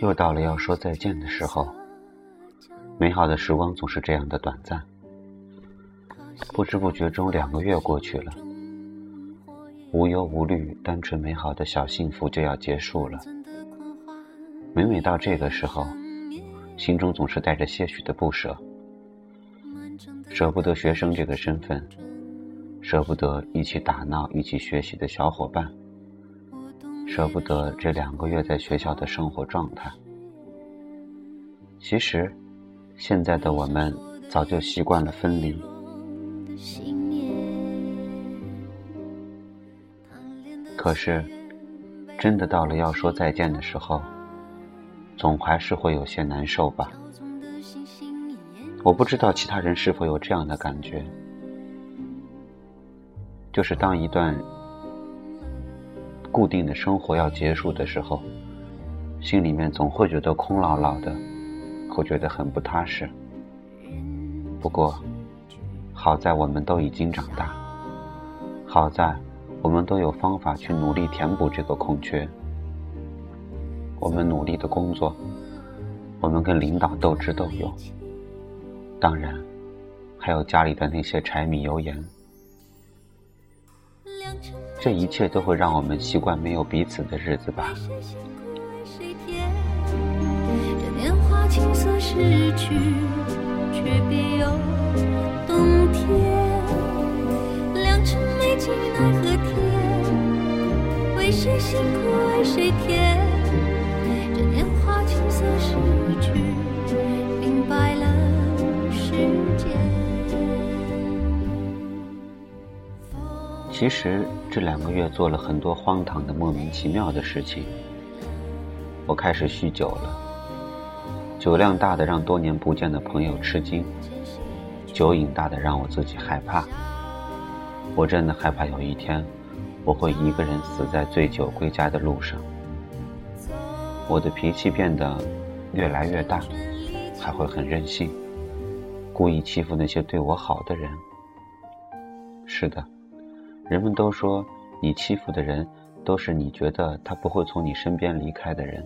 又到了要说再见的时候。美好的时光总是这样的短暂，不知不觉中两个月过去了，无忧无虑、单纯美好的小幸福就要结束了。每每到这个时候，心中总是带着些许的不舍，舍不得学生这个身份，舍不得一起打闹、一起学习的小伙伴。舍不得这两个月在学校的生活状态。其实，现在的我们早就习惯了分离。可是，真的到了要说再见的时候，总还是会有些难受吧？我不知道其他人是否有这样的感觉，就是当一段。固定的生活要结束的时候，心里面总会觉得空落落的，会觉得很不踏实。不过，好在我们都已经长大，好在我们都有方法去努力填补这个空缺。我们努力的工作，我们跟领导斗智斗勇，当然，还有家里的那些柴米油盐。这一切都会让我们习惯没有彼此的日子吧。这年华青涩逝去，却别有洞天。良辰美景奈何天，为谁辛苦为谁甜？这年华青涩逝去，明白了世间。其实这两个月做了很多荒唐的、莫名其妙的事情。我开始酗酒了，酒量大的让多年不见的朋友吃惊，酒瘾大的让我自己害怕。我真的害怕有一天，我会一个人死在醉酒归家的路上。我的脾气变得越来越大，还会很任性，故意欺负那些对我好的人。是的。人们都说，你欺负的人，都是你觉得他不会从你身边离开的人，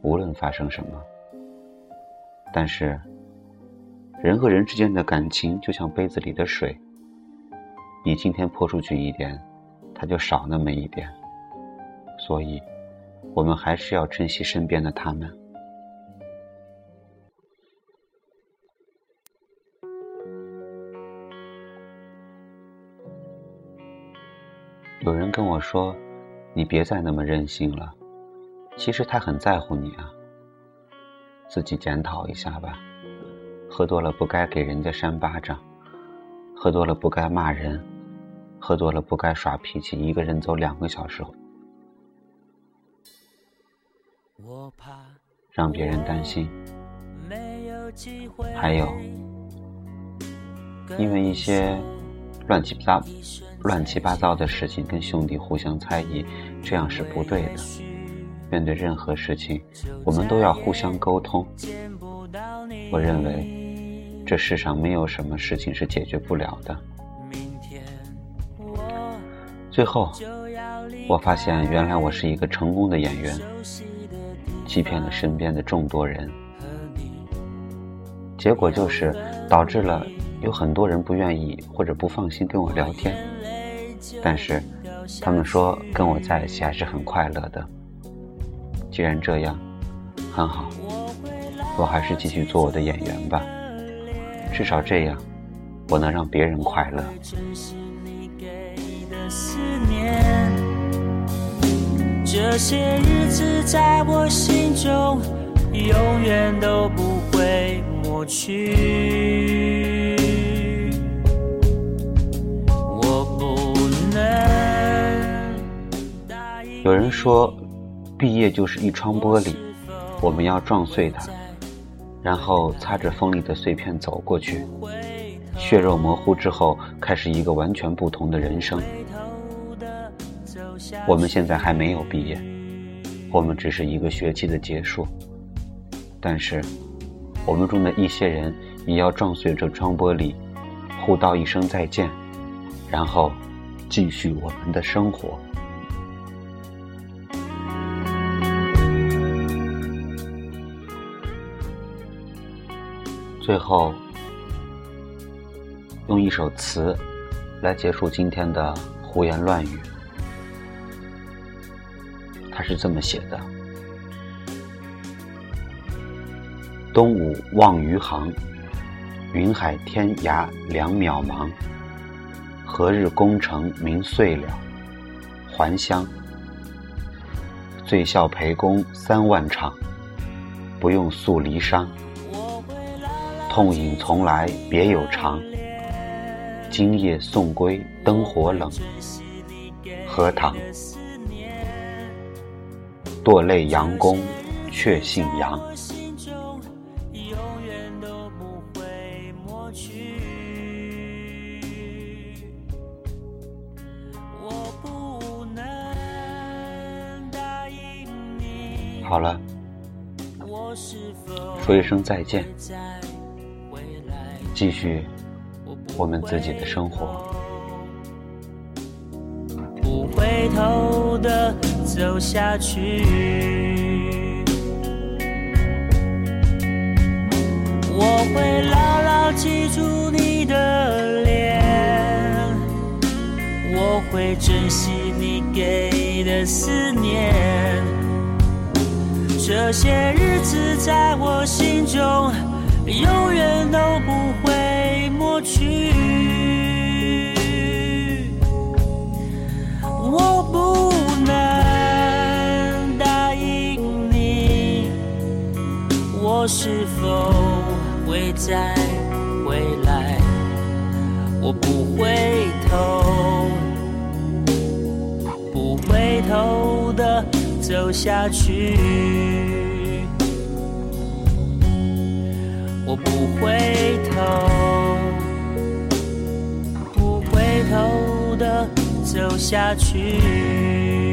无论发生什么。但是，人和人之间的感情就像杯子里的水，你今天泼出去一点，他就少那么一点。所以，我们还是要珍惜身边的他们。有人跟我说：“你别再那么任性了。”其实他很在乎你啊。自己检讨一下吧。喝多了不该给人家扇巴掌，喝多了不该骂人，喝多了不该耍脾气，一个人走两个小时，让别人担心。还有，因为一些乱七八糟。乱七八糟的事情跟兄弟互相猜疑，这样是不对的。面对任何事情，我们都要互相沟通。我认为，这世上没有什么事情是解决不了的。最后，我发现原来我是一个成功的演员，欺骗了身边的众多人，结果就是导致了有很多人不愿意或者不放心跟我聊天。但是，他们说跟我在一起还是很快乐的。既然这样，很好，我还是继续做我的演员吧。至少这样，我能让别人快乐。这些日子在我心中，永远都不会抹去。有人说，毕业就是一窗玻璃，我们要撞碎它，然后擦着锋利的碎片走过去。血肉模糊之后，开始一个完全不同的人生。我们现在还没有毕业，我们只是一个学期的结束。但是，我们中的一些人也要撞碎这窗玻璃，互道一声再见，然后继续我们的生活。最后，用一首词来结束今天的胡言乱语。他是这么写的：“东吴望余杭，云海天涯两渺茫。何日功成名遂了？还乡。醉笑陪公三万场，不用诉离殇。痛饮从来别有长，今夜送归灯火冷，荷塘。”堕泪杨公，却姓杨。好了，说一声再见，继续我们自己的生活。不回头的。走下去，我会牢牢记住你的脸，我会珍惜你给的思念，这些日子在我心中永远都不会抹去。我不能答应你，我是否会再回来？我不回头，不回头的走下去。我不回头，不回头的走下去。